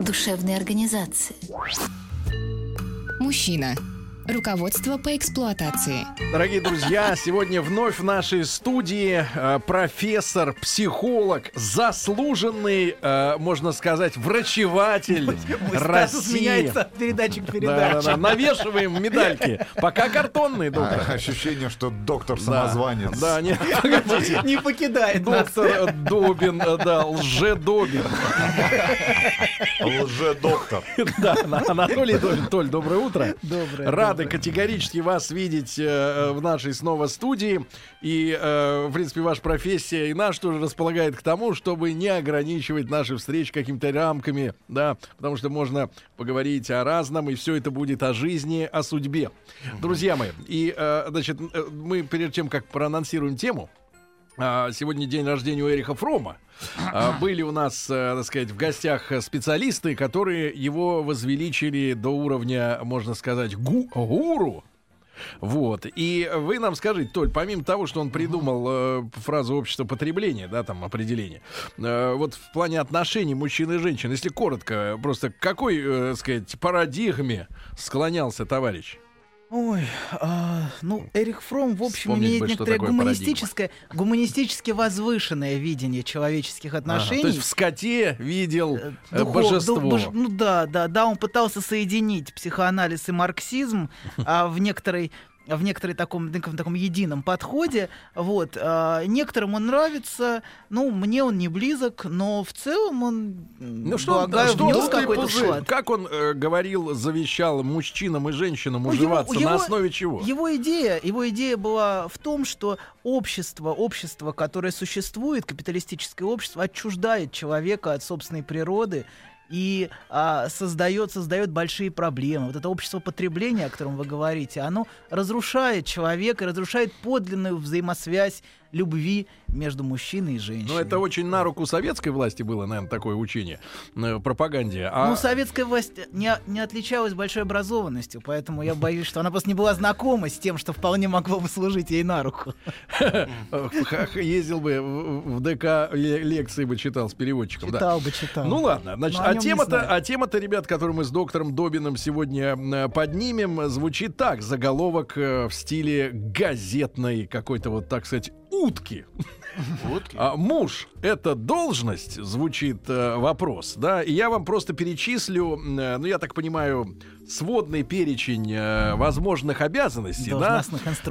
душевной организации. Мужчина. Руководство по эксплуатации. Дорогие друзья, сегодня вновь в нашей студии э, профессор, психолог, заслуженный, э, можно сказать, врачеватель Мой России. меняется от передачи к Да, передаче. да, да, навешиваем медальки. Пока картонные, доктор. А, Ощущение, что доктор Да. самозванец. Да, нет, погодите. Не покидает. Доктор Добин, э, да, лже-Добин. Лже-доктор. Да, Анатолий Добин. Толь, доброе утро. Доброе, Рады доброе. категорически вас видеть э, э, в нашей снова студии. И, э, в принципе, ваша профессия и наш тоже располагает к тому, чтобы не ограничивать наши встречи какими-то рамками, да, потому что можно поговорить о разном, и все это будет о жизни, о судьбе. Друзья мои, и, э, значит, э, мы перед тем, как проанонсируем тему, Сегодня день рождения у Эриха Фрома. А, Были у нас, э, так сказать, в гостях э, специалисты, которые его возвеличили до уровня, можно сказать, гу- гуру. Вот. И вы нам скажите, Толь, помимо того, что он придумал э, фразу общество потребления, да, там определение, э, вот в плане отношений мужчин и женщин, если коротко, просто к какой, э, сказать, парадигме склонялся товарищ? Ой, а, ну, Эрих Фром, в общем, Вспомнить имеет бы, некоторое гуманистическое, гуманистически возвышенное видение человеческих Ага, отношений. то есть в скоте видел Э, э, духов- божество. ду- бож- ну да, да, да, он пытался соединить психоанализ и марксизм а, в некоторой в некоторой таком, неком таком едином подходе. Вот. а, некоторым он нравится, ну, мне он не близок, но в целом он, Ну что, полагаю, что внес какой-то вклад. Как он э, говорил, завещал мужчинам и женщинам Ну, уживаться его- на его- основе чего? Его идея, его идея была в том, что общество, общество, которое существует, капиталистическое общество, отчуждает человека от собственной природы и а, создает, создает большие проблемы. Вот это общество потребления, о котором вы говорите, оно разрушает человека, разрушает подлинную взаимосвязь любви между мужчиной и женщиной. Ну, это очень на руку советской власти было, наверное, такое учение, э, пропаганде. А Ну, советская власть не, не отличалась большой образованностью, поэтому я боюсь, что она просто не была знакома с тем, что вполне могло бы служить ей на руку. э, ездил бы в ДК, ле- лекции бы читал с переводчиком. Читал бы, читал. Ну ладно, значит, Но а тема-то, а тема-то, ребят, которую мы с доктором Добиным сегодня э, поднимем, звучит так: заголовок э, в стиле газетной какой-то вот, так сказать, утки. А, муж — это должность, звучит э, вопрос, да, и я вам просто перечислю, э, ну, я так понимаю, сводный перечень э, возможных обязанностей, да,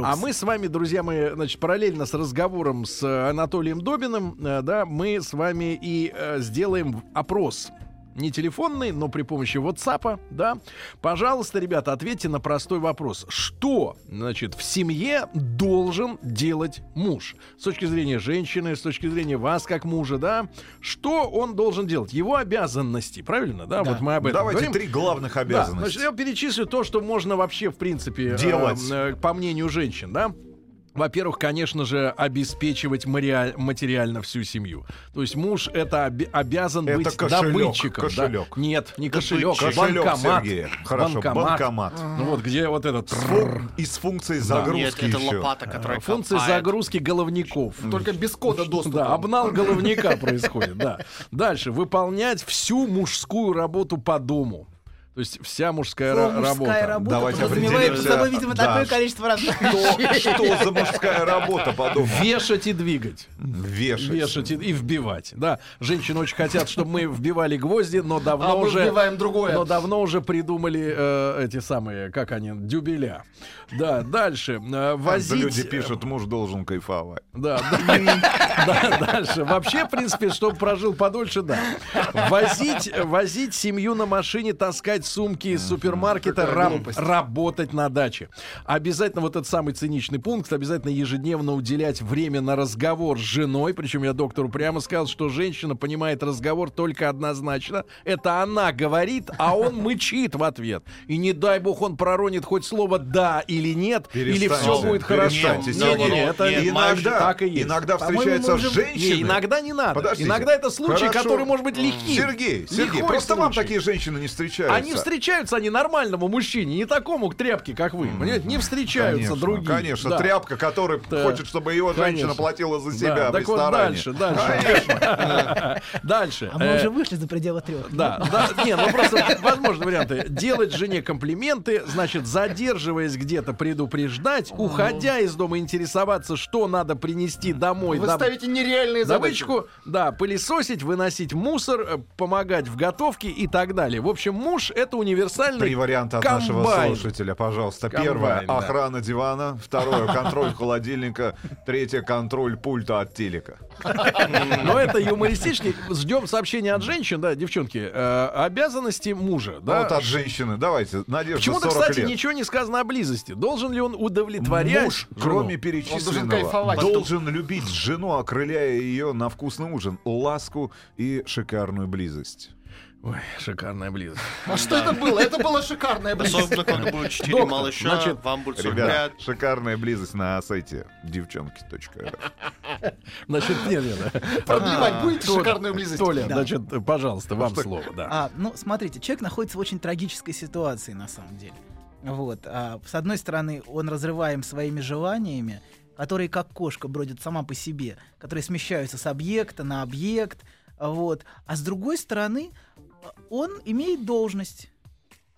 а мы с вами, друзья мои, значит, параллельно с разговором с э, Анатолием Добиным, э, да, мы с вами и э, сделаем опрос. Не телефонный, но при помощи WhatsApp, да. Пожалуйста, ребята, ответьте на простой вопрос. Что, значит, в семье должен делать муж? С точки зрения женщины, с точки зрения вас как мужа, да? Что он должен делать? Его обязанности, правильно, да? Да. Вот мы об этом Давайте говорим. три главных Да, обязанности. значит, я перечислю то, что можно вообще, в принципе, э, Делать. э, по мнению женщин, да? Во-первых, конечно же, обеспечивать материаль- материально всю семью. То есть муж это оби- обязан Это быть кошелек, добытчиком. да. кошелек. Нет, не кошелек, а Кошелек, банкомат. Сергей. Хорошо, банкомат. банкомат. Ну вот где вот этот И с функцией загрузки Нет, это еще. лопата, которая функция копает. загрузки головников. Только без кода доступа. Да, обнал головника происходит, да. Дальше, выполнять всю мужскую работу по дому. То есть вся мужская Слово ра- мужская работа. работа Давайте подразумевает под определимся. собой, видимо, Да. такое количество раз. Что, что за мужская работа, подумай. Вешать и двигать. Вешать. Вешать и, и вбивать. Да, женщины очень хотят, чтобы мы вбивали гвозди, но давно А уже... вбиваем другое. Но давно уже придумали э, эти самые, как они, дюбеля. Да, дальше. э, Да возить... Люди пишут, муж должен кайфовать. Да, да, да, дальше. Вообще, в принципе, чтобы прожил подольше, да. Возить, возить семью на машине, таскать сумки из супермаркета, глупость. работать на даче. Обязательно вот этот самый циничный пункт, обязательно ежедневно уделять время на разговор с женой. Причем я доктору прямо сказал, что женщина понимает разговор только однозначно. Это она говорит, а он мычит в ответ. И не дай бог он проронит хоть слово «да» или «нет», или все будет хорошо. Не-не-не, это иногда, так и есть. иногда встречаются женщины. Не, иногда не надо. Подождите. Иногда это случай, Хорошо. который может быть легким. Сергей, Сергей, Лихой просто вам случай. такие женщины не встречаются. Они встречаются, они нормальному мужчине, не такому к тряпке, как вы. Понимаете, не встречаются Конечно, другие. Конечно, Да. тряпка, который Да. хочет, чтобы его женщина Конечно. платила за Да, себя в так вот дальше, дальше. Дальше. А мы Э, уже вышли за пределы трех. Да, да, не, ну просто возможны варианты. Делать жене комплименты, значит, задерживаясь где-то, предупреждать, уходя из дома, интересоваться, что надо принести домой. Вы ставите нереальные задачи. Добычку, да, пылесосить, выносить мусор, э, помогать в готовке и так далее. В общем, муж это универсальный Три варианта от нашего комбайн. слушателя, пожалуйста. Комбайн, Первое да. охрана дивана. Второе контроль холодильника. Третье контроль пульта от телека. Но это юмористически. Ждем сообщения от женщин, да, девчонки. э, обязанности мужа, да. вот от женщины. Давайте, Надежда, Почему-то, 40 кстати, ничего не сказано о близости. Должен ли он удовлетворять? Муж, кроме перечисленного, должен любить жену, окрыляя ее на вкусный ужин, ласку и шикарную близость. Ой, шикарная близость. А что это было? Это было шикарное близость. Особенно, когда будет 4 Доктор, малыша, значит, вам будет Ребят, 45. шикарная близость на сайте девчонки.рф. Значит, нет, нет. Продлевать будете Толя, шикарную близость? Толя, значит, пожалуйста, вам слово, да. А, ну, смотрите, человек находится в очень трагической ситуации, на самом деле. Вот. А, с одной стороны, он разрываем своими желаниями, которые как кошка бродят сама по себе, которые смещаются с объекта на объект. Вот. А с другой стороны, а, он имеет должность.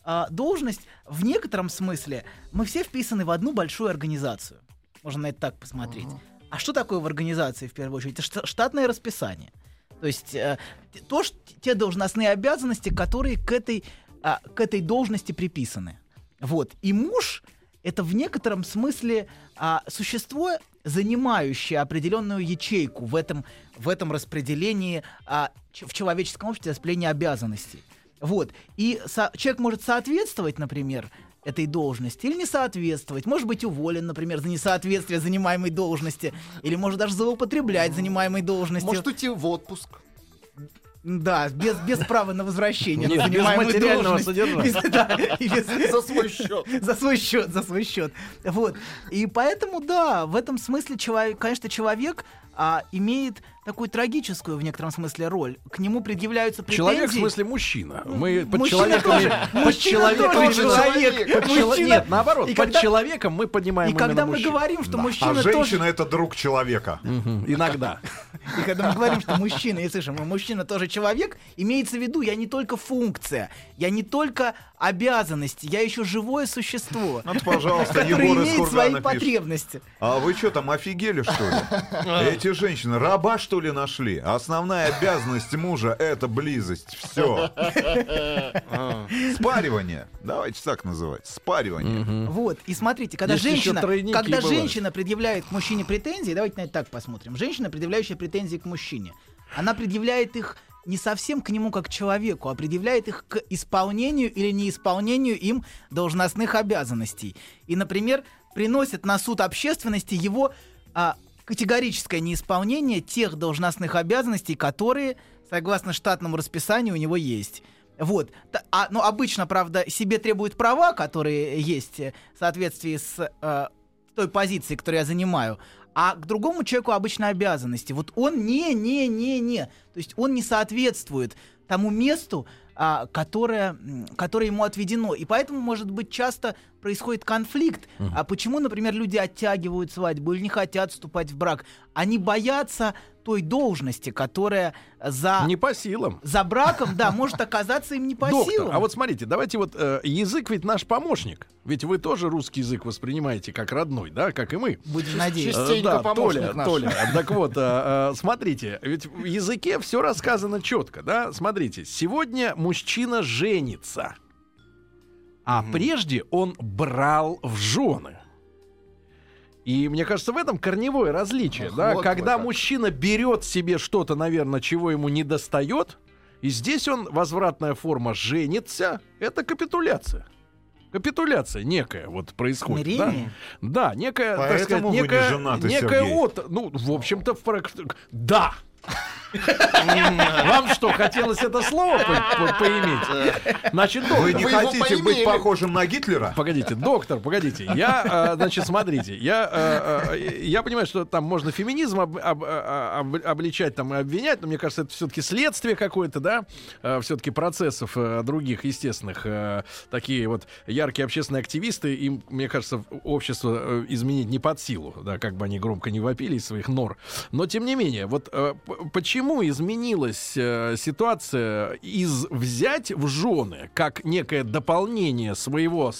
А, должность в некотором смысле мы все вписаны в одну большую организацию. Можно на это так посмотреть. А что такое в организации в первую очередь? Это шта- штатное расписание. То есть э, то, ш- те должностные обязанности, которые к этой, а, к этой должности приписаны. Вот. И муж это в некотором смысле а, существо, занимающее определенную ячейку в этом, в этом распределении, а, в человеческом обществе распределении обязанностей. Вот. И со- человек может соответствовать, например, этой должности или не соответствовать. Может быть уволен, например, за несоответствие занимаемой должности. Или может даже злоупотреблять занимаемой должностью. Может уйти в отпуск. Да, без, без права на возвращение Нет, без материального содержания. За свой счет. за свой счет, за свой счет. Вот. И поэтому, да, в этом смысле, человек, конечно, человек а, имеет такую трагическую в некотором смысле роль. К нему предъявляются претензии. Человек, в смысле, мужчина. Мы под Мужчина человеком... тоже- под мужчина человеком- тоже под человек. под чело- Мужчина- Нет, наоборот, И под когда- человеком мы поднимаем И когда мы мужчин. говорим, что А мужчина женщина тоже... это друг человека. Мгм, Иногда. И когда мы говорим, что мужчина, и слышим, «А мужчина тоже человек, имеется в виду, я не только функция, я не только обязанности, я еще живое существо, Вот, пожалуйста, которое имеет свои пишет. потребности. А вы что там, офигели, что ли? Эти женщины раба, что ли, нашли? Основная обязанность мужа — это близость. Все. Спаривание. Давайте так называть. Спаривание. Вот, и смотрите, когда Есть женщина, когда женщина предъявляет к мужчине претензии, давайте на это так посмотрим. Женщина, предъявляющая претензии к мужчине, она предъявляет их не совсем к нему как к человеку, а предъявляет их к исполнению или неисполнению им должностных обязанностей. И, например, приносит на суд общественности его а, категорическое неисполнение тех должностных обязанностей, которые, согласно штатному расписанию, у него есть. Вот. А, ну, обычно, правда, себе требуют права, которые есть в соответствии с э, той позицией, которую я занимаю. А к другому человеку обычно обязанности. Вот он не, не, не, не. То есть он не соответствует тому месту, а, которое, которое ему отведено. И поэтому, может быть, часто происходит конфликт. А почему, например, люди оттягивают свадьбу или не хотят вступать в брак? Они боятся той должности, которая за, Не по силам. за браком, да, может оказаться им не по Доктор, силам. а вот смотрите, давайте вот э, язык ведь наш помощник. Ведь вы тоже русский язык воспринимаете как родной, да, как и мы. Будем надеяться. Э, Частенько да, помощник Толя, наш. Толя. Так вот, э, э, смотрите, ведь в языке все рассказано четко, да? Смотрите, сегодня мужчина женится, а прежде он брал в жены. И мне кажется, в этом корневое различие, Ах, да, вот вы когда как. мужчина берет себе что-то, наверное, чего ему не достает, И здесь он, возвратная форма «женится», это капитуляция. Капитуляция некая вот происходит. Да? Да, некая, так сказать, Поэтому вы не некая, женаты, некая Сергей. от, ну, в общем-то, в прак- да. Вам что, хотелось это слово по- по- поиметь? Значит, Вы доктор, не Вы хотите быть похожим на Гитлера? Погодите, доктор, погодите. Я, э, значит, смотрите, я, э, э, я понимаю, что там можно феминизм об- об- об- обличать там и обвинять, но мне кажется, это все-таки следствие какое-то, да, все-таки процессов других естественных. Такие вот яркие общественные активисты, им, мне кажется, общество изменить не под силу, да, как бы они громко не вопили из своих нор. Но, тем не менее, вот почему изменилась э, ситуация из взять в жены как некое дополнение своего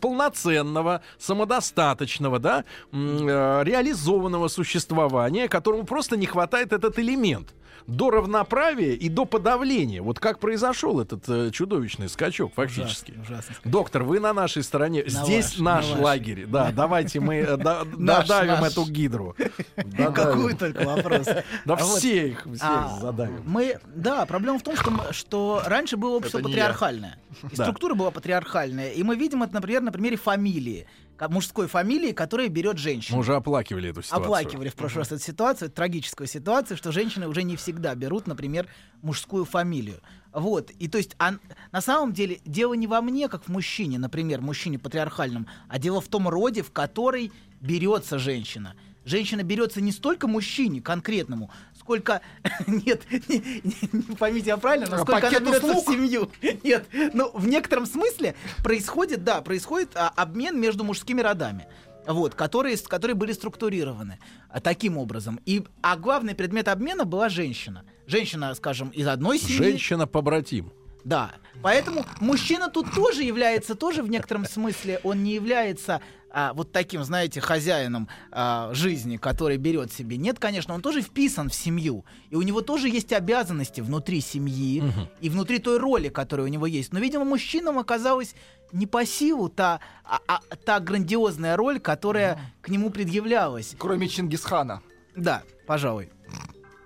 полноценного, самодостаточного, да, э, реализованного существования, которому просто не хватает этот элемент до равноправия и до подавления. Вот как произошел этот э, чудовищный скачок фактически. Ужасно, ужасно. Доктор, вы на нашей стороне. На Здесь вашей, наш на лагерь. Да, давайте мы э, да- Наш, додавим наш. эту гидру. Додавим. Какой только вопрос. Да А все их, а, задавим. Мы, да, проблема в том, что, раньше было общество патриархальное. Структура была патриархальная. И мы видим это, например, на примере фамилии. Мужской фамилии, которая берет женщину. Мы уже оплакивали эту ситуацию. Оплакивали в прошлый раз эту ситуацию, трагическую ситуацию, что женщины уже не всегда берут, например, мужскую фамилию. Вот. И то есть а, на самом деле дело не во мне, как в мужчине, например, мужчине патриархальном, а дело в том роде, в который берется женщина. Женщина берется не столько мужчине конкретному, сколько нет, не, не- не поймите я правильно, но А сколько она берется в услуг? семью. Нет, ну в некотором смысле происходит, да, происходит а, обмен между мужскими родами. Вот, которые, которые были структурированы а, таким образом. И, а главный предмет обмена была женщина. Женщина, скажем, из одной семьи. Женщина побратим. Да. Поэтому мужчина тут тоже является, тоже в некотором смысле, он не является а, вот таким, знаете, хозяином а, жизни, который берет себе. Нет, конечно, он тоже вписан в семью. И у него тоже есть обязанности внутри семьи и внутри той роли, которая у него есть. Но, видимо, мужчинам оказалась не по силу та, а- а- та грандиозная роль, которая к нему предъявлялась. Кроме Чингисхана. Да, пожалуй.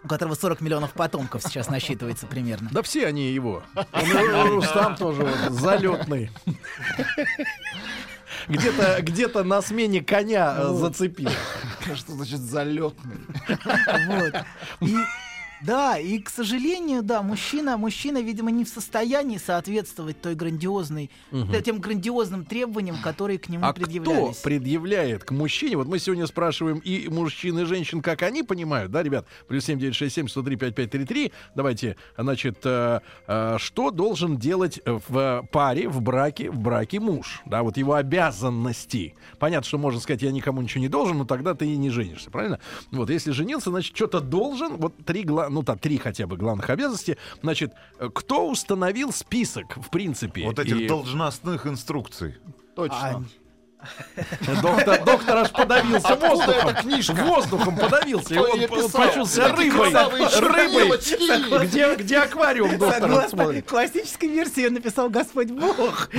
У которого 40 миллионов потомков сейчас насчитывается примерно. Да все они его. Он и Рустам тоже вот, залетный. Где-то где на смене коня э, зацепил. Что значит залетный? Вот. И да, и, к сожалению, да, мужчина, мужчина, видимо, не в состоянии соответствовать той грандиозной, т- тем грандиозным требованиям, которые к нему А кто предъявлялись. предъявляет к мужчине? Вот мы сегодня спрашиваем и мужчин, и женщин, как они понимают, да, ребят? Плюс 7967 103 5533. Давайте, значит, э, э, что должен делать в паре, в браке, в браке муж? Да, вот его обязанности. Понятно, что можно сказать, я никому ничего не должен, но тогда ты и не женишься, правильно? Вот, если женился, значит, что-то должен. Вот три, гла- ну, там, три хотя бы главных обязанности. Значит, э, кто установил список, в принципе? Вот этих И- должностных инструкций. Точно. Доктор, доктор аж подавился Откуда воздухом. книжка? Воздухом подавился. И он почувствовал рыбой. Рыбой. Где, где аквариум доктор Согласно классической версии ее написал Господь Бог.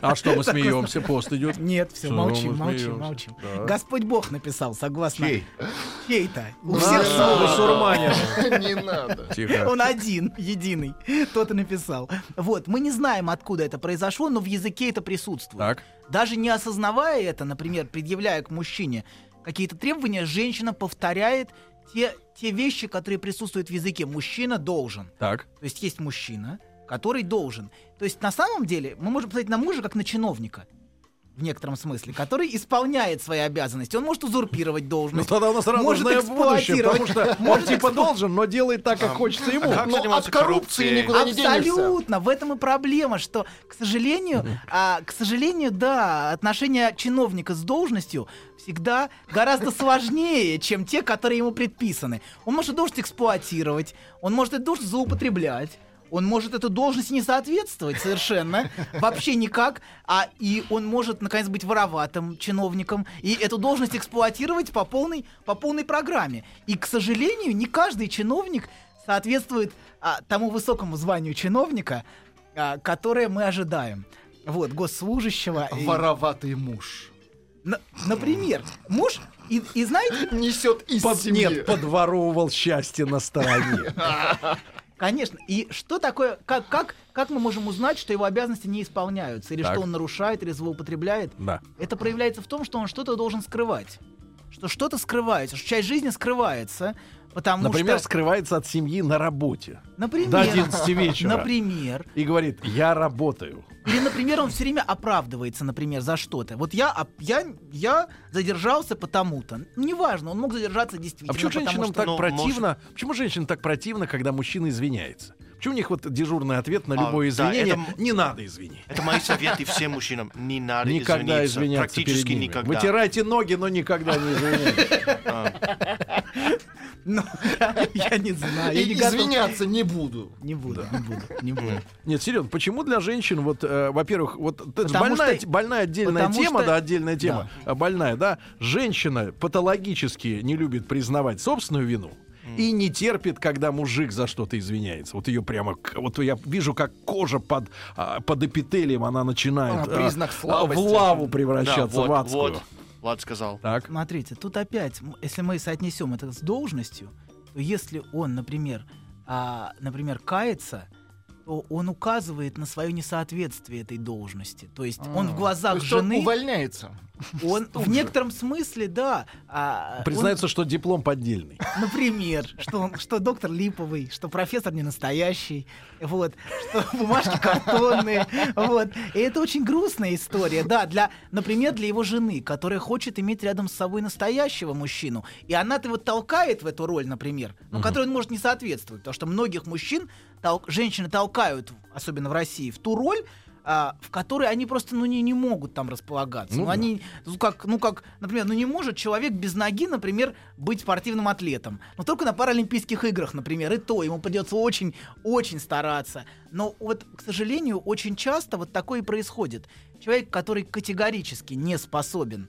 А что мы смеемся? Пост идет. Нет, все, молчим, молчим, молчим. Господь Бог написал, согласно. Чей? Чей-то. У всех свой. Бусурманин. Не надо. Тихо. Он один, единый. Тот и написал. Вот, мы не знаем, откуда это произошло, но в языке это присутствует. Так. Даже не осознавая это, например, предъявляя к мужчине какие-то требования, женщина повторяет те, те вещи, которые присутствуют в языке. Мужчина должен. Так. То есть есть мужчина, который должен. То есть на самом деле мы можем посмотреть на мужа как на чиновника. В некотором смысле, который исполняет свои обязанности. Он может узурпировать Ну должность. тогда у нас Может будущее, потому эксплуатировать. что он Может типа должен, но делает так, как хочется ему. как Но от коррупции никуда не денешься. Абсолютно, в этом и проблема, что, к сожалению, а, к сожалению, да, отношения чиновника с должностью всегда гораздо сложнее, чем те, которые ему предписаны. Он может должность эксплуатировать, он может эту должность злоупотреблять. Он может эту должность не соответствовать совершенно, вообще никак, а и он может, наконец, быть вороватым чиновником и эту должность эксплуатировать по полной, по полной программе. И, к сожалению, не каждый чиновник соответствует а, тому высокому званию чиновника, а, которое мы ожидаем. Вот, госслужащего. и- Вороватый муж. На- например, муж, и, и знаете, Несет из Под- семьи. нет, подворовывал счастье на стороне. Конечно. И что такое, как, как, как мы можем узнать, что его обязанности не исполняются, или Так. что он нарушает, или злоупотребляет? Да. Это проявляется в том, что он что-то должен скрывать. Что что-то скрывается, что часть жизни скрывается, потому Например, что... скрывается от семьи на работе. Например, До 11 вечера. Например. И говорит, я работаю. Или, например, он все время оправдывается, например, за что-то. Вот я, я, я задержался потому-то. Неважно, он мог задержаться действительно. А почему женщинам что- так Ну, противно? Почему женщинам так противно, когда мужчина извиняется? Почему у них вот дежурный ответ на А, любое да, извинение? это м- Не надо извинить. Это мои советы всем мужчинам. Не надо Никогда извиниться. извиняться Практически перед ними. никогда. Вытирайте ноги, но никогда не извиняйтесь. Ну, я не знаю. Я не готов. извиняться не буду. Не буду, не буду, не буду. Нет, серьезно, почему для женщин, вот, э, во-первых, вот это больная, что- больная отдельная потому тема, что- да, отдельная тема, а, больная, да, женщина патологически не любит признавать собственную вину. И не терпит, когда мужик за что-то извиняется. Вот ее прямо, вот я вижу, как кожа под, а, под эпителием, она начинает А, признак а, в слабости. лаву Да, превращаться, вот, в адскую. вот. Влад сказал. Так. Смотрите, тут опять, если мы соотнесем это с должностью, то если он, например, а, например, кается, то он указывает на свое несоответствие этой должности. То есть он в То глазах есть он жены, увольняется. Он в некотором смысле, да, а, он- Признается, что диплом поддельный. Например, что, он- что доктор липовый, что профессор не настоящий, вот, что бумажки картонные, вот. И это очень грустная история, да, для, например, для его жены, которая хочет иметь рядом с собой настоящего мужчину, и она-то его толкает в эту роль, например, ну, которой он может не соответствовать, потому что многих мужчин тол- женщины толкают, особенно в России, в ту роль, а, в которой они просто ну, не, не могут там располагаться. Ну Ну, да. они, ну, как, ну, как, например, ну не может человек без ноги, например, быть спортивным атлетом. Но только на Паралимпийских играх, например, и то ему придется очень, очень стараться. Но вот, к сожалению, очень часто вот такое и происходит. Человек, который категорически не способен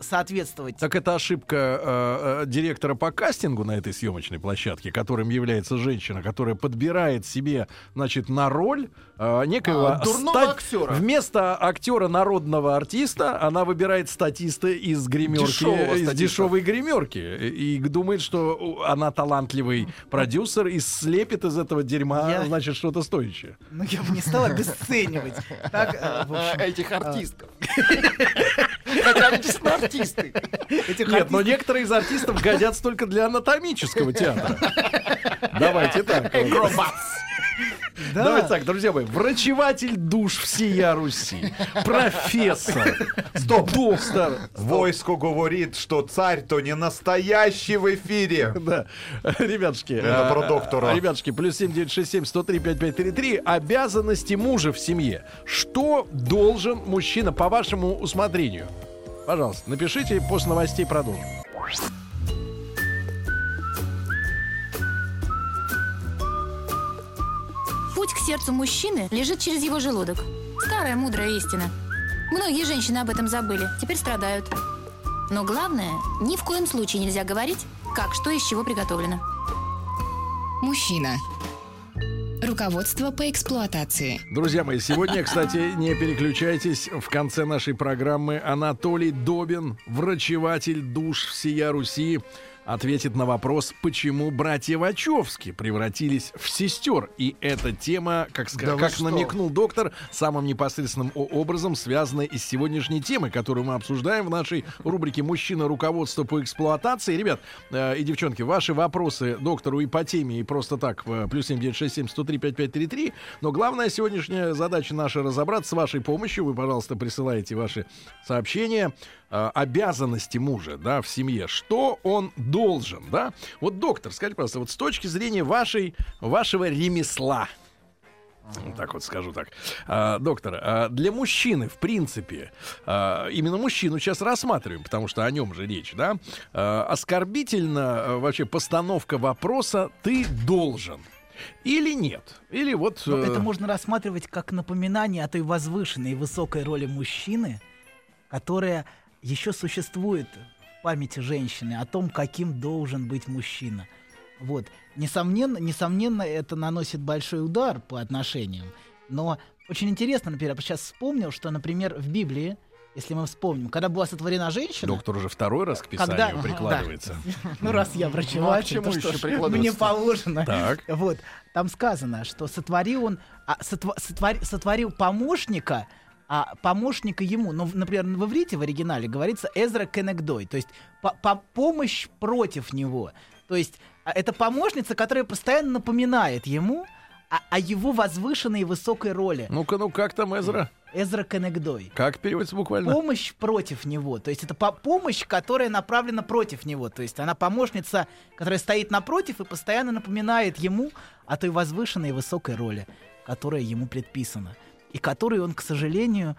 соответствовать Так это ошибка э, э, директора по кастингу на этой съемочной площадке, которым является женщина, которая подбирает себе, значит, на роль э, некоего А, дурного актера. Вместо актера народного артиста она выбирает статиста из гримерки, Дешевого из статиста. дешевой гримерки и, и думает, что она талантливый продюсер и слепит из этого дерьма, Я- значит, что-то стоящее. Ну, я бы не стал обесценивать. Так, э, общем, Этих артистов. Хотя они действительно артисты. этих Нет, но некоторые из артистов годятся только для анатомического театра. Давайте так. Да. Давайте так, друзья мои. Врачеватель душ всея Руси. Профессор. Доктор. Войско говорит, что царь то не настоящий в эфире. Да. Ребятушки. Это а, про доктора. Ребятушки, плюс 7967 103 5533. Обязанности мужа в семье. Что должен мужчина по вашему усмотрению? Пожалуйста, напишите, после новостей продолжим. Путь к сердцу мужчины лежит через его желудок. Старая мудрая истина. Многие женщины об этом забыли, теперь страдают. Но главное, ни в коем случае нельзя говорить, как что из чего приготовлено. Мужчина. Руководство по эксплуатации. Друзья мои, сегодня, кстати, не переключайтесь. В конце нашей программы Анатолий Добин, врачеватель душ всея Руси, ответит на вопрос, почему братья Вачовски превратились в сестер. И эта тема, как, Да как намекнул доктор, самым непосредственным образом связана и с сегодняшней темой, которую мы обсуждаем в нашей рубрике «Мужчина. Руководство по эксплуатации». Ребят э, и девчонки, ваши вопросы доктору и по теме, и просто так, в плюс 7967 103 5533. Но главная сегодняшняя задача наша разобраться с вашей помощью. Вы, пожалуйста, присылаете ваши сообщения. Э, обязанности мужа, да, в семье. Что он должен, да? Вот, доктор, скажите, пожалуйста, вот с точки зрения вашей, вашего ремесла, Так вот скажу так. А, доктор, а для мужчины, в принципе, а, именно мужчину сейчас рассматриваем, потому что о нем же речь, да? А, оскорбительно а, вообще постановка вопроса «ты должен» или нет? Или вот... Но э, это можно рассматривать как напоминание о той возвышенной и высокой роли мужчины, которая еще существует памяти женщины, о том, каким должен быть мужчина. Вот. Несомненно, несомненно, это наносит большой удар по отношениям. Но очень интересно, например, я сейчас вспомнил, что, например, в Библии если мы вспомним, когда была сотворена женщина, Доктор уже второй раз к писанию Когда- прикладывается. ну раз я Ну, а врачеватель, то что мне положено. Так. Вот, там сказано, что сотворил он, а, сотва- сотвори- сотворил помощника, а помощника ему, ну, в- например, в иврите в оригинале говорится Эзра Кенегдой, то есть по- по- помощь против него. То есть а, это помощница, которая постоянно напоминает ему о, о его возвышенной и высокой роли. Ну-ка, ну как там, Эзра? Эзра Кенегдой. Как переводится буквально? Помощь против него. То есть это по- помощь, которая направлена против него. То есть она помощница, которая стоит напротив и постоянно напоминает ему о той возвышенной и высокой роли, которая ему предписана. И которой он, к сожалению,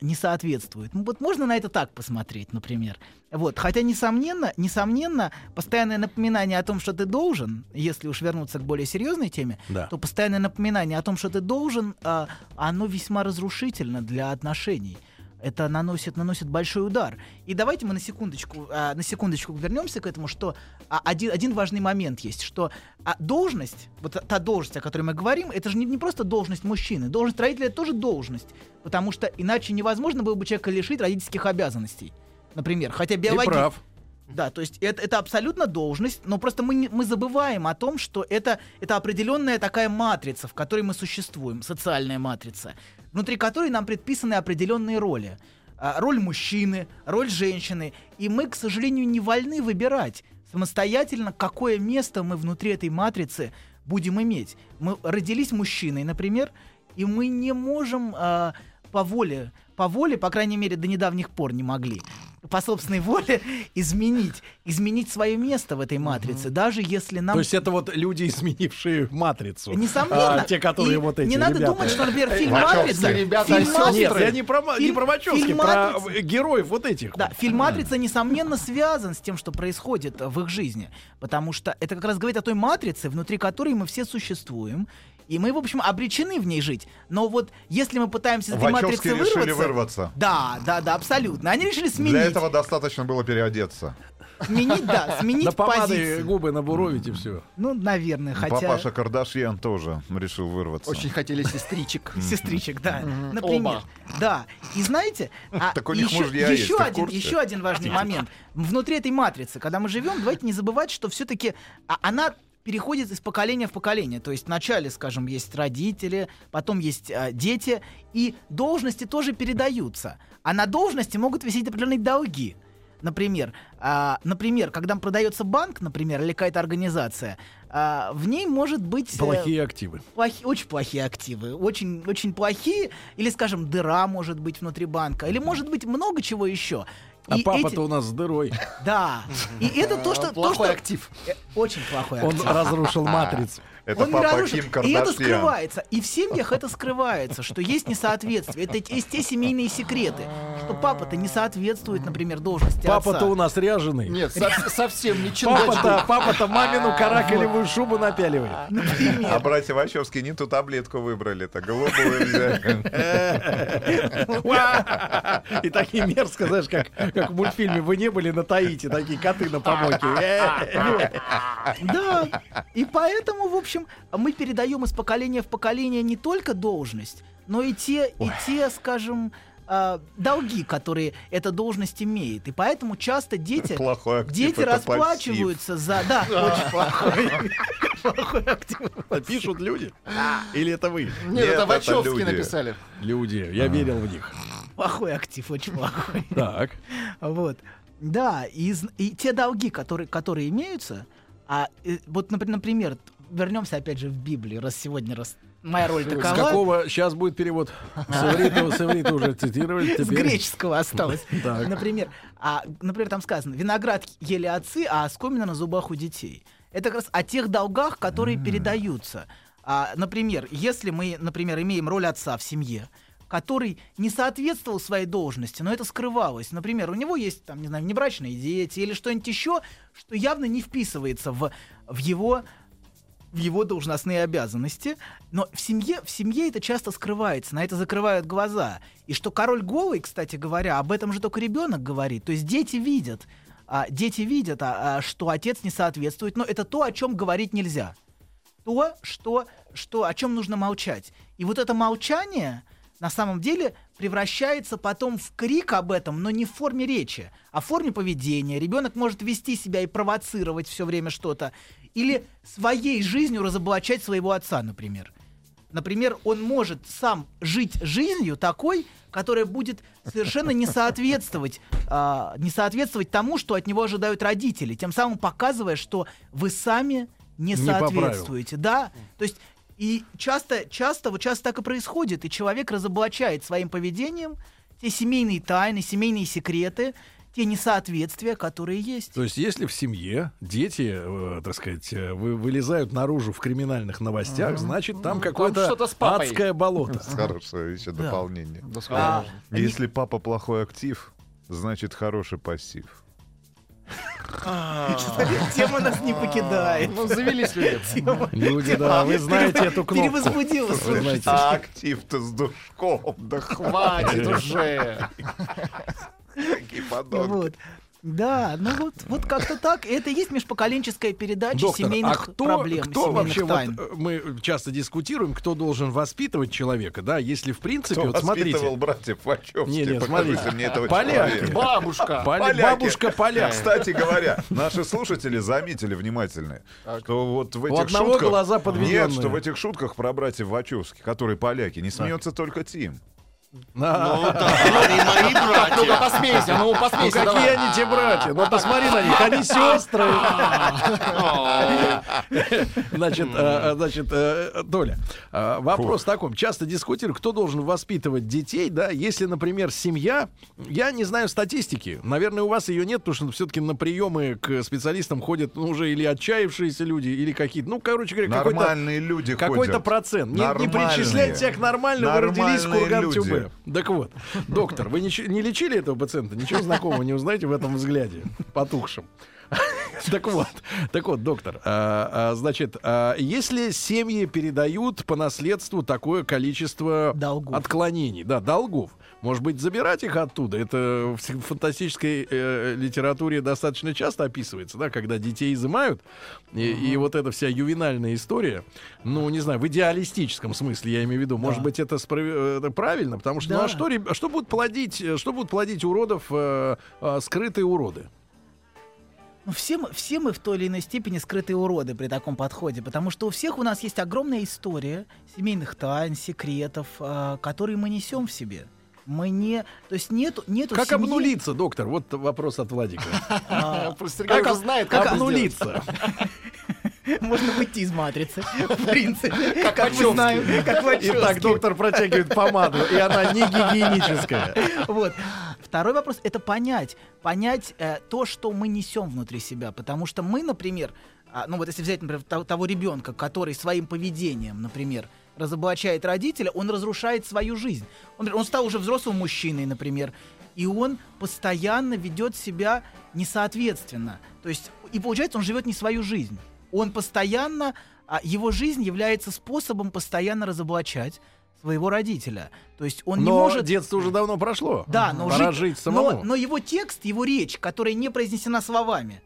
не соответствует. Ну вот можно на это так посмотреть, например. Вот. Хотя, несомненно, несомненно, постоянное напоминание о том, что ты должен, если уж вернуться к более серьезной теме, Да. то постоянное напоминание о том, что ты должен, а, оно весьма разрушительно для отношений. Это наносит, наносит большой удар. И давайте мы на секундочку, а, на секундочку вернемся к этому, что а, один, один важный момент есть, что а, должность, вот та должность, о которой мы говорим, это же не, не просто должность мужчины. Должность родителя это тоже должность, потому что иначе невозможно было бы человека лишить родительских обязанностей. Например, хотя Ты биология... прав. Да, то есть это, это абсолютно должность, но просто мы, не- мы забываем о том, что это, это определенная такая матрица, в которой мы существуем, социальная матрица, внутри которой нам предписаны определенные роли. А, Роль мужчины, роль женщины. И мы, к сожалению, не вольны выбирать самостоятельно, какое место мы внутри этой матрицы будем иметь. Мы родились мужчиной, например, и мы не можем а, по воле, по воле, по крайней мере, до недавних пор не могли, по собственной воле изменить, изменить свое место в этой матрице, даже если нам... То есть это вот люди, изменившие матрицу. Несомненно. А, те, которые И вот эти Не надо ребята. думать, что, например, фильм «Матрица», ребята, фильм Нет, я не про, ма- не фильм- про Вачовски, фильм про «Матрица». героев вот этих. Да, вот. фильм «Матрица», несомненно, связан с тем, что происходит в их жизни. Потому что это как раз говорит о той матрице, внутри которой мы все существуем. И мы, в общем, обречены в ней жить. Но вот если мы пытаемся из этой матрицы решили вырваться... вырваться. Да, да, да, абсолютно. Они решили сменить. Для этого достаточно было переодеться. Сменить, да, сменить На помады позицию. губы набуровить и все. Ну, наверное, хотя... Папаша Кардашьян тоже решил вырваться. Очень хотели сестричек. Сестричек, да. Например. Оба. Да. И знаете, а Так у них еще, мужья есть, еще один, курсе? еще один важный момент. Внутри этой матрицы, когда мы живем, давайте не забывать, что все-таки она переходит из поколения в поколение. То есть вначале, скажем, есть родители, потом есть а, дети, и должности тоже передаются. А на должности могут висеть определенные долги. Например, а, например, когда продается банк, например, или какая-то организация, а, в ней может быть... э, Плохие активы. плохи- очень плохие активы, очень, очень плохие, или, скажем, дыра может быть внутри банка, или может быть много чего еще. А папа-то эти- у нас с дырой. Да, и это то, что... то, Плохой что- актив. Очень плохой Он актив. разрушил матрицу. Это Он не папа разрушил. Ким И это скрывается. И в семьях это скрывается, что есть несоответствие. Это есть те семейные секреты, что папа-то не соответствует, например, должности Папа-то у нас ряженый. Нет, со- совсем не. Папа-то, папа-то мамину каракалевую шубу напяливает. А братья Вачовски не ту таблетку выбрали-то, голубую взяли. И такие мерзко, знаешь, как, как в мультфильме «Вы не были на Таити», такие коты на помойке. Да, и поэтому, в общем, мы передаем из поколения в поколение не только должность, но и те, и те, скажем, а, долги, которые эта должность имеет. И поэтому часто дети, Плохой актив, дети расплачиваются за... Да, очень плохой. Плохой актив. Пишут люди? Или это вы? Нет, Нет, это Вачовски люди. написали. Люди. Я верил в них. Плохой актив, очень плохой. Так. Вот. Да, и, и те долги, которые, которые имеются, а э, вот, напр- например, вернемся опять же в Библию, раз сегодня раз моя роль С такова. какого сейчас будет перевод? С иврита, с иврита уже цитировали. С греческого осталось. Например, а, например, там сказано, виноград ели отцы, а оскомина на зубах у детей. Это как раз о тех долгах, которые передаются. А, например, если мы, например, имеем роль отца в семье, который не соответствовал своей должности, но это скрывалось. Например, у него есть, там, не знаю, внебрачные дети или что-нибудь еще, что явно не вписывается в, в его в его должностные обязанности, но в семье, в семье это часто скрывается, на это закрывают глаза. И что король голый, кстати говоря, об этом же только ребенок говорит. То есть дети видят, а, дети видят, а, а, что отец не соответствует, но это то, о чем говорить нельзя. То, что, что, о чем нужно молчать. И вот это молчание на самом деле превращается потом в крик об этом, но не в форме речи, а в форме поведения. Ребенок может вести себя и провоцировать все время что-то. Или своей жизнью разоблачать своего отца, например. Например, он может сам жить жизнью такой, которая будет совершенно не соответствовать, а, не соответствовать тому, что от него ожидают родители, тем самым показывая, что вы сами не, соответствуете. Да, то есть и часто, часто, вот часто так и происходит, и человек разоблачает своим поведением те семейные тайны, семейные секреты, те несоответствия, которые есть. То есть, если в семье дети, э, так сказать, э, вы, вылезают наружу в криминальных новостях, значит, там какое-то что-то с папой. адское болото. Хорошее еще Да. дополнение. А, Если папа плохой актив, значит хороший пассив. Тема нас не покидает. Ну, завелись люди. Люди, да, вы знаете эту кнопку. перевозбудила, Вы слушайте. знаете. А актив-то с душком. Да Хватит уже. Какие подонки. Вот. Да, ну вот, вот как-то так. Это и есть межпоколенческая передача Доктор, семейных а кто, проблем, кто семейных вообще, тайн. вот, э, мы часто дискутируем, кто должен воспитывать человека, да, если в принципе, Кто вот смотрите, воспитывал братьев Вачовски? Не, не, Покажите смотрите. мне этого Поляки. человека. Бабушка. Поля- Поляки. бабушка поляк. Кстати говоря, наши слушатели заметили внимательные, что вот в У этих одного шутках... глаза подведенные. Нет, что в этих шутках про братьев Вачовски, которые поляки, не смеется только Тим. Ну да, Ну-ка, братья. посмейся, ну Ну, посмейся. какие давай. они те братья? Ну посмотри на них, они сестры. Значит, э, значит, э, Доля, э, вопрос такой. Часто дискутирую, кто должен воспитывать детей, да, если, например, семья, я не знаю статистики, наверное, у вас ее нет, потому что все-таки на приемы к специалистам ходят ну, уже или отчаявшиеся люди, или какие-то, ну, короче говоря, какой-то Нормальные люди какой-то процент. Не, к нормальным, вы родились в Курган-Тюбе. Люди. Так вот, доктор, вы не, не лечили этого пациента? Ничего знакомого не узнаете в этом взгляде потухшем. Так вот, так вот, доктор, а, а, значит, а, если семьи передают по наследству такое количество Долгов. отклонений, да, долгов, может быть, забирать их оттуда? Это в фантастической э, литературе достаточно часто описывается, да, когда детей изымают, и, и вот эта вся ювенальная история, ну, не знаю, в идеалистическом смысле, я имею в виду, может быть, это, э, это правильно, потому что, ну, Да. а что, реб- что будут плодить, э, что будут плодить уродов, э, э, скрытые уроды? Ну, все, мы, все мы в той или иной степени скрытые уроды при таком подходе, потому что у всех у нас есть огромная история семейных тайн, секретов, а, которые мы несем в себе. Мы не, то есть нету, нету Как семьи- обнулиться, доктор? Вот вопрос от Владика. а, уже знает, Как обнулиться? Можно выйти из матрицы, в принципе, как, мы Вачовски. знаем, как Вачовски. Итак, доктор протягивает помаду, и она не гигиеническая. Вот. Второй вопрос это понять, понять э, то, что мы несем внутри себя, потому что мы, например, а, ну вот если взять, например, того, того ребенка, который своим поведением, например, разоблачает родителя, он разрушает свою жизнь. Он, он стал уже взрослым мужчиной, например, и он постоянно ведет себя несоответственно. То есть, и получается, он живет не свою жизнь. Он постоянно, а, его жизнь является способом постоянно разоблачать своего родителя. То есть он Но не может... детство уже давно прошло. Да, но, Пора жить- жить самому. но, но его текст, его речь, которая не произнесена словами,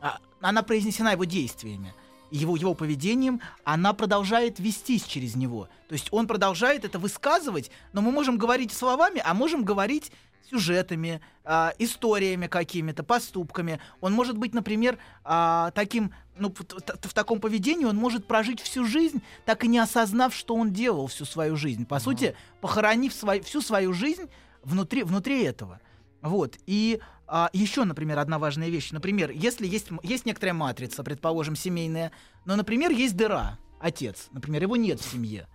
а, она произнесена его действиями, его, его поведением, она продолжает вестись через него. То есть он продолжает это высказывать, но мы можем говорить словами, а можем говорить сюжетами, а, историями какими-то, поступками. Он может быть, например, а, таким, ну, п- т- в таком поведении он может прожить всю жизнь, так и не осознав, что он делал всю свою жизнь. По сути, похоронив свой- всю свою жизнь внутри, внутри этого. Вот. И а, еще, например, одна важная вещь. Например, если есть, есть некоторая матрица, предположим, семейная, но, например, есть дыра, отец, например, его нет в семье,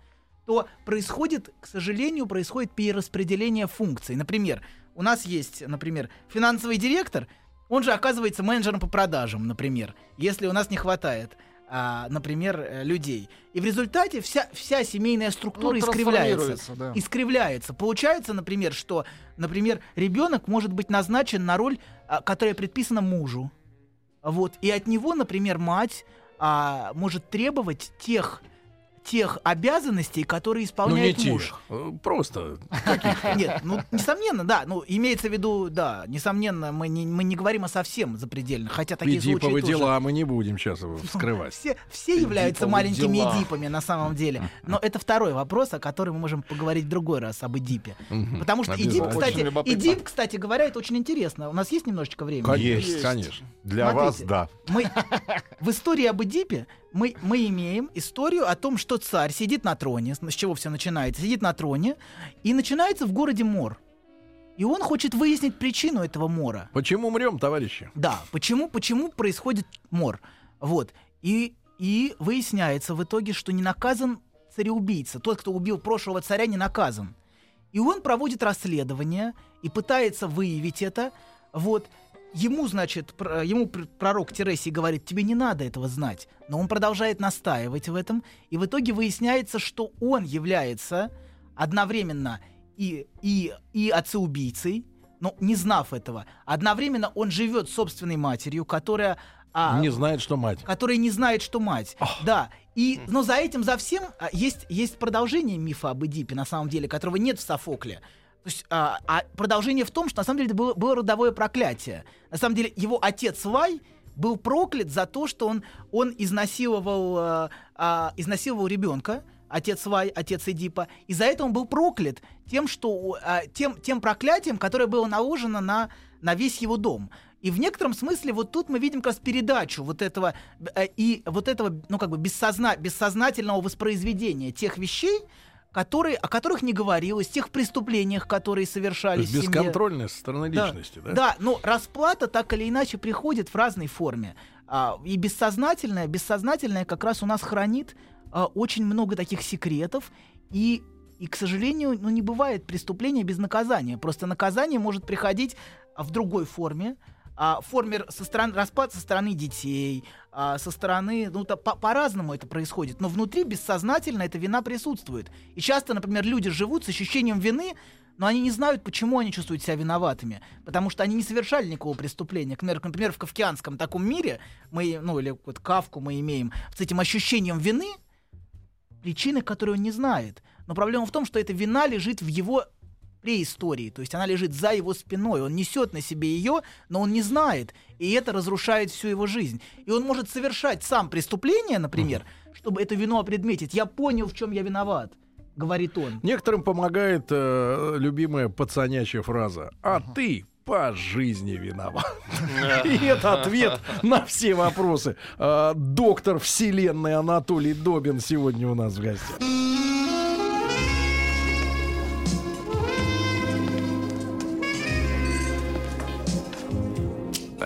то происходит, к сожалению, происходит перераспределение функций. Например, у нас есть, например, финансовый директор, он же оказывается менеджером по продажам, например, если у нас не хватает, а, например, э, людей. И в результате вся, вся семейная структура Ну, искривляется. да. Искривляется. Получается, например, что, например, ребенок может быть назначен на роль, а, которая предписана мужу. Вот. И от него, например, мать а, может требовать тех тех обязанностей, которые Ну, не исполняет муж. тех. э, Просто. Нет, ну, несомненно, да. Ну, имеется в виду, да, несомненно, мы не, мы не говорим о совсем запредельных, хотя такие Эдиповы случаи тоже. дела мы не будем сейчас вскрывать. Все, все являются маленькими дела. эдипами на самом деле. Но это второй вопрос, о котором мы можем поговорить в другой раз, об Эдипе. Потому что Эдип, кстати. Эдип, кстати говоря, это очень интересно. У нас есть немножечко времени? Конечно, конечно. Для вас, Смотрите, да. Мы в истории об Эдипе мы, мы имеем историю о том, что царь сидит на троне, с чего все начинается, сидит на троне, и начинается в городе мор. И он хочет выяснить причину этого мора. Почему умрем, товарищи? Да, почему, почему происходит мор? Вот. И, и выясняется в итоге, что не наказан цареубийца. Тот, кто убил прошлого царя, не наказан. И он проводит расследование и пытается выявить это. Вот. Ему, значит, ему пр- пророк Тересий говорит, тебе не надо этого знать. Но он продолжает настаивать в этом. И в итоге выясняется, что он является одновременно и, и, и отцеубийцей, но не знав этого. Одновременно он живет собственной матерью, которая... а, Не знает, что мать. который не знает, что мать. Да. И, но за этим, за всем а, есть, есть продолжение мифа об Эдипе, на самом деле, которого нет в Софокле. То есть, а, а продолжение в том, что на самом деле это было, было родовое проклятие. На самом деле его отец Вай был проклят за то, что он, он изнасиловал, а, а, изнасиловал ребенка, отец Вай, отец Эдипа, и за это он был проклят тем, что, а, тем, тем проклятием, которое было наложено на, на весь его дом. И в некотором смысле вот тут мы видим как раз передачу вот этого э, и вот этого, ну как бы бессозна, бессознательного воспроизведения тех вещей, которые, о которых не говорилось, тех преступлениях, которые То совершались есть в семье. бесконтрольная со стороны Да. личности, да? Да, но расплата так или иначе приходит в разной форме. А, и бессознательное, бессознательное как раз у нас хранит а, очень много таких секретов. И, и, к сожалению, ну, не бывает преступления без наказания. Просто наказание может приходить в другой форме. А, форме со стороны, распад со стороны детей, а, со стороны, ну, то по- по-разному это происходит. Но внутри бессознательно эта вина присутствует. И часто, например, люди живут с ощущением вины, но они не знают, почему они чувствуют себя виноватыми. Потому что они не совершали никакого преступления. Например, например в кавкианском таком мире, мы, ну, или вот Кавку мы имеем, с этим ощущением вины, причины, которые он не знает. Но проблема в том, что эта вина лежит в его преистории, то есть она лежит за его спиной, он несет на себе ее, но он не знает, и это разрушает всю его жизнь. И он может совершать сам преступление, например, чтобы эту вину опредметить. Я понял, в чем я виноват, говорит он. Некоторым помогает э, любимая пацанячья фраза «А ты по жизни виноват». И это ответ на все вопросы. А, Доктор вселенной Анатолий Добин сегодня у нас в гостях.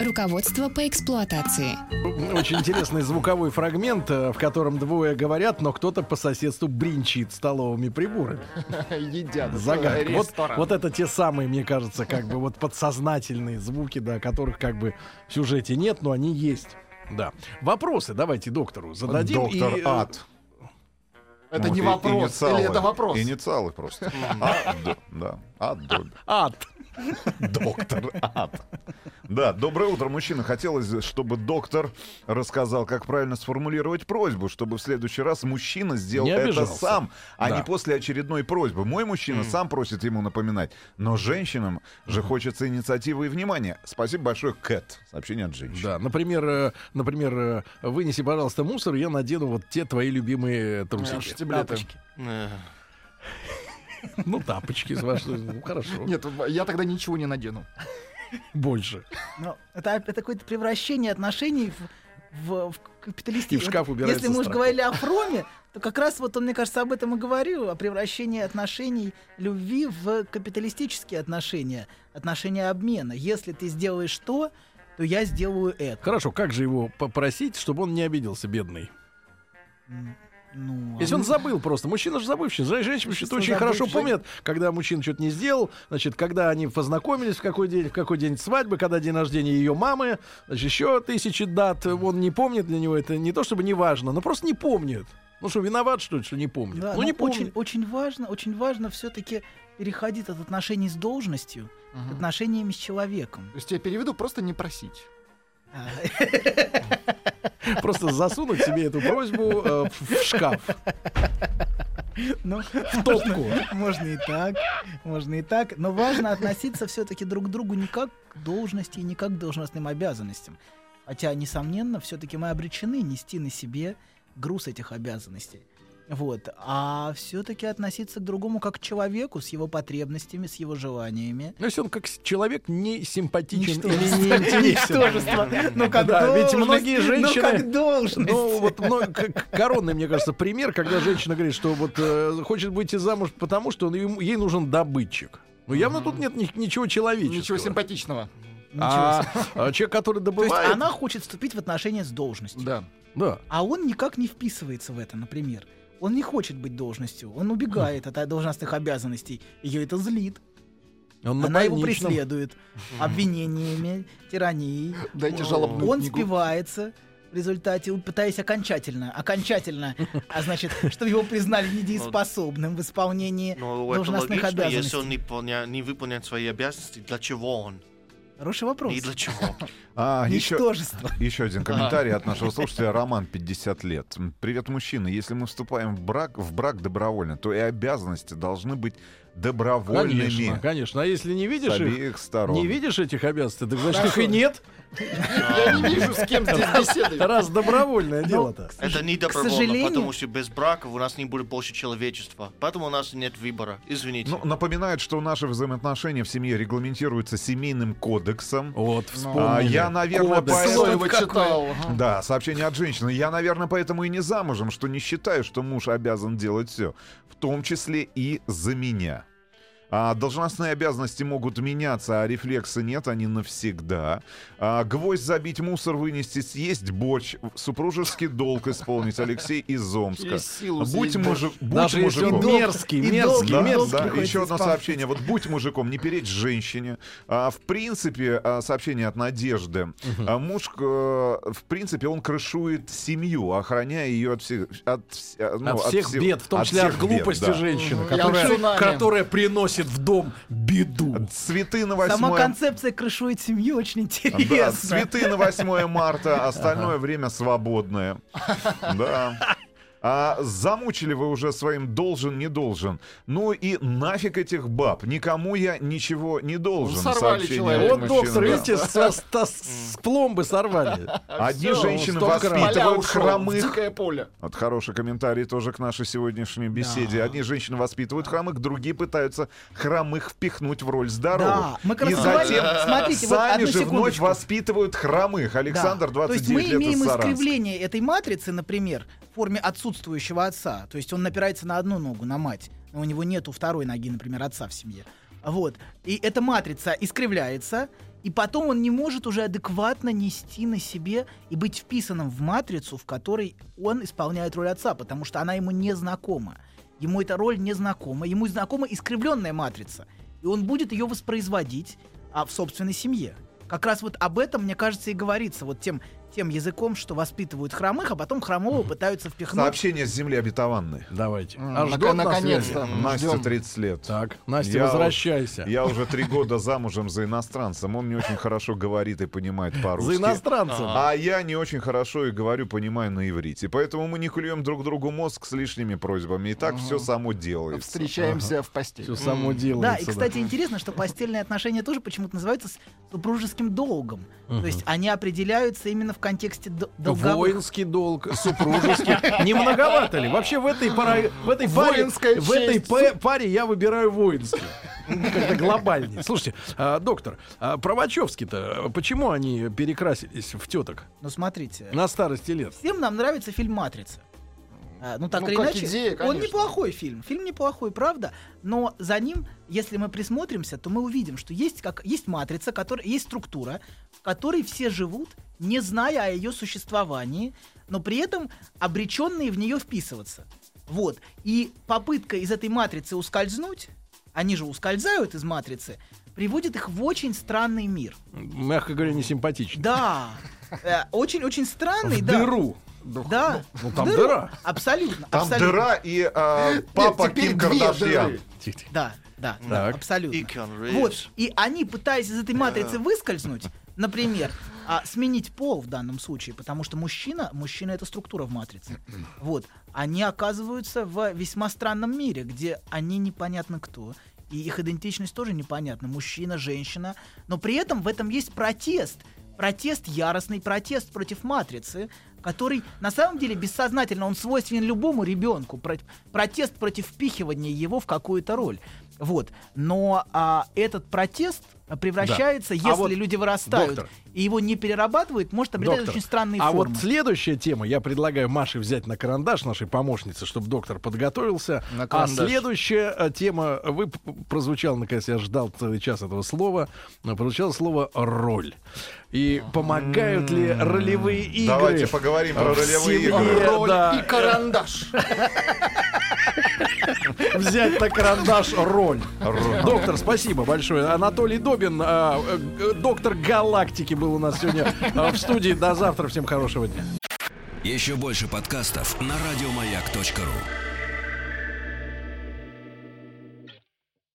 Руководство по эксплуатации. Очень интересный звуковой фрагмент, э, в котором двое говорят, но кто-то по соседству бринчит столовыми приборами. Едят. Загадка. Вот, вот это те самые, мне кажется, как бы вот подсознательные звуки, да, которых как бы в сюжете нет, но они есть. Да. Вопросы давайте доктору зададим. Доктор и, э, Ад. Это Вот не и- вопрос, инициалы. или это вопрос? Инициалы просто. Ад, да. Ад. Доктор Ад. Да, доброе утро, мужчина. Хотелось, чтобы доктор рассказал, как правильно сформулировать просьбу, чтобы в следующий раз мужчина сделал Не это обижался. сам, а Да. не после очередной просьбы. Мой мужчина сам просит ему напоминать, но женщинам же хочется инициативы и внимания. Спасибо большое, Кэт. Сообщение от женщины. Да, например, э, например, э, вынеси, пожалуйста, мусор, я надену вот те твои любимые трусики. Штиблеты. Э, Ну, тапочки, с вашей- ну, хорошо. Нет, я тогда ничего не надену. Больше. Но это, это какое-то превращение отношений в, в, в капиталистический. И в шкаф убирается Если мы уже говорили о Фроме, то как раз вот он, мне кажется, об этом и говорил, о превращении отношений любви в капиталистические отношения, отношения обмена. Если ты сделаешь то, то я сделаю это. Хорошо, как же его попросить, чтобы он не обиделся, бедный? Ну, Если он забыл просто. Мужчина же забывший. Жен- Женщины почему-то очень хорошо помнят, когда мужчина что-то не сделал, значит, когда они познакомились, в какой день, в какой день свадьбы, когда день рождения ее мамы, значит, еще тысячи дат. Он не помнит для него. Это не то чтобы не важно, но просто не помнит. Ну что, виноват, что ли, что не помнит? Да, ну, не очень, помнит. очень важно, очень важно все-таки переходить от отношений с должностью к отношениями с человеком. То есть я переведу просто не просить. А, Просто засунуть себе эту просьбу э, в шкаф. Ну, В топку. можно и так, можно и так, но важно относиться все-таки друг к другу не как к должности и не как к должностным обязанностям. Хотя, несомненно, все-таки мы обречены нести на себе груз этих обязанностей. Вот. А все-таки относиться к другому как к человеку с его потребностями, с его желаниями. Ну, если он как человек не симпатичен или не. Ничтожество. Ну, как Да, ведь многие женщины- Ну, как должность. Ну, вот ну, к- коронный, мне кажется, пример, когда женщина говорит, что вот э, хочет выйти замуж потому, что он ему- ей нужен добытчик. Ну, явно тут нет ни- ничего человеческого. Ничего симпатичного. Ничего А, а человек, который То есть добывает... она хочет вступить в отношения с должностью. Да. Да. А он никак не вписывается в это, например. Он не хочет быть должностью, он убегает от должностных обязанностей. Ее это злит. Он на Она его преследует обвинениями, тиранией. Дайте жалобную Он книгу. спивается в результате, пытаясь окончательно, окончательно, а значит, чтобы его признали недееспособным в исполнении Но это должностных логично, если обязанностей. он не, выполня- не выполняет свои обязанности, для чего он? Хороший вопрос. И для чего? А, еще, Ничтожество. еще один комментарий от нашего слушателя Роман, 50 лет. Привет, мужчины. Если мы вступаем в брак, в брак добровольно, то и обязанности должны быть добровольными. Конечно, конечно. А если не видишь их, сторон. не видишь этих обязанностей, так значит их и нет. Я не вижу, с кем здесь беседовать. Раз добровольное Ну, дело-то. Это не добровольно, потому что без браков у нас не будет больше человечества. Поэтому у нас нет выбора. Извините. Ну, напоминает, что наши взаимоотношения в семье регламентируются семейным кодексом. Вот, А, вспомнили. я, наверное, поэтому... Читал. Да, сообщение от женщины. Я, наверное, поэтому и не замужем, что не считаю, что муж обязан делать все, в том числе и за меня. А, должностные обязанности могут меняться, а рефлексы нет, они навсегда. А, гвоздь забить, мусор вынести, съесть борщ, супружеский долг исполнить. Алексей из Омска. Будь, мужи- будь Даже мужиком. мерзкий, и мерзкий, Да, мерзкий. да, приходится еще одно сообщение. Вот будь мужиком, не перечь женщине. А, в принципе, а, сообщение от Надежды. А, муж, э, в принципе, он крышует семью, охраняя ее от всех, от, а, ну, от всех всех- бед, в том от числе от бед, глупости да. женщины, которая, которая приносит в дом беду. Цветы на 8 Сама концепция крышует семью очень Да, интересна. цветы на 8 марта, остальное время свободное. Да. А замучили вы уже своим должен, не должен. Ну и нафиг этих баб. Никому я ничего не должен. Сорвали Сообщение человека. от Вот, доктор, да. видите, с, с- с- пломбы сорвали. Одни Всё, женщины воспитывают хромых. дикое поле. Вот хороший комментарий тоже к нашей сегодняшней беседе. Одни женщины воспитывают хромых, другие пытаются хромых впихнуть в роль здоровых. Да, мы И затем смотрите, вот сами одну же вновь воспитывают хромых. Да. Александр, То есть мы 29 лет имеем искривление этой матрицы, например, форме отсутствующего отца. То есть он напирается на одну ногу, на мать. Но у него нету второй ноги, например, отца в семье. Вот. И эта матрица искривляется, и потом он не может уже адекватно нести на себе и быть вписанным в матрицу, в которой он исполняет роль отца, потому что она ему не знакома. Ему эта роль не знакома, ему знакома искривленная матрица. И он будет ее воспроизводить а, в собственной семье. Как раз вот об этом, мне кажется, и говорится, вот тем, тем языком, что воспитывают хромых, а потом хромого пытаются впихнуть. Сообщение с земли обетованной. Давайте. А ждет на наконец-то. Настя Ждем. 30 лет. Так, Настя, Я возвращайся. Я уже три года замужем за иностранцем. Он не очень хорошо говорит и понимает по-русски. За иностранцем. А я не очень хорошо и говорю, понимаю на иврите. Поэтому мы не клюем друг другу мозг с лишними просьбами. И так все само делается. Встречаемся в постели. Все само Да, делается. и, кстати, интересно, что постельные отношения тоже почему-то называются супружеским долгом. То есть они определяются именно в контексте д- долговых... Воинский долг, супружеский. Не многовато ли? Вообще в этой, пара- в этой паре, в этой паре я выбираю воинский. Как-то глобальнее. Слушайте, а, доктор, а про Вачовски-то почему они перекрасились в теток Ну, смотрите. на старости лет? Всем нам нравится фильм «Матрица». А, Ну, так Ну, или как иначе, идея, он конечно. неплохой фильм. Фильм неплохой, правда. Но за ним, если мы присмотримся, то мы увидим, что есть, как, есть матрица, которая, есть структура, в которой все живут не зная о ее существовании, но при этом обреченные в нее вписываться. Вот. И попытка из этой матрицы ускользнуть, они же ускользают из матрицы, приводит их в очень странный мир. Мягко говоря, не симпатично. Да. Э, Очень-очень странный, В да. дыру. Да. Ну, там В дыру. дыра. Абсолютно. Там абсолютно. дыра и а, папа теперь Ким Кардашьян. Да, да, да, Так. абсолютно. И. Вот, и они, пытаясь из этой матрицы выскользнуть, например, а, сменить пол в данном случае, потому что мужчина, мужчина это структура в матрице. Вот, они оказываются в весьма странном мире, где они непонятно кто. И их идентичность тоже непонятна. Мужчина, женщина. Но при этом в этом есть протест. Протест, яростный протест против матрицы, который на самом деле бессознательно, он свойственен любому ребенку. Про- протест против впихивания его в какую-то роль. Вот. Но а, этот протест а, превращается, А если вот, люди вырастают доктор. и его не перерабатывают, может обретать Доктор, очень странные а формы. вот следующая тема, я предлагаю Маше взять на карандаш нашей помощнице, чтобы доктор подготовился. На а следующая э, тема, вы п- прозвучал, наконец, я ждал целый час этого слова, прозвучало слово «роль». И помогают ли ролевые игры? Давайте поговорим про ролевые игры. Роль да, и карандаш. взять на карандаш роль. Доктор, спасибо большое. Анатолий Добин, а, э, г- доктор галактики, был у нас сегодня а, в студии. До завтра. Всем хорошего дня. Еще больше подкастов на радиомаяк.ру.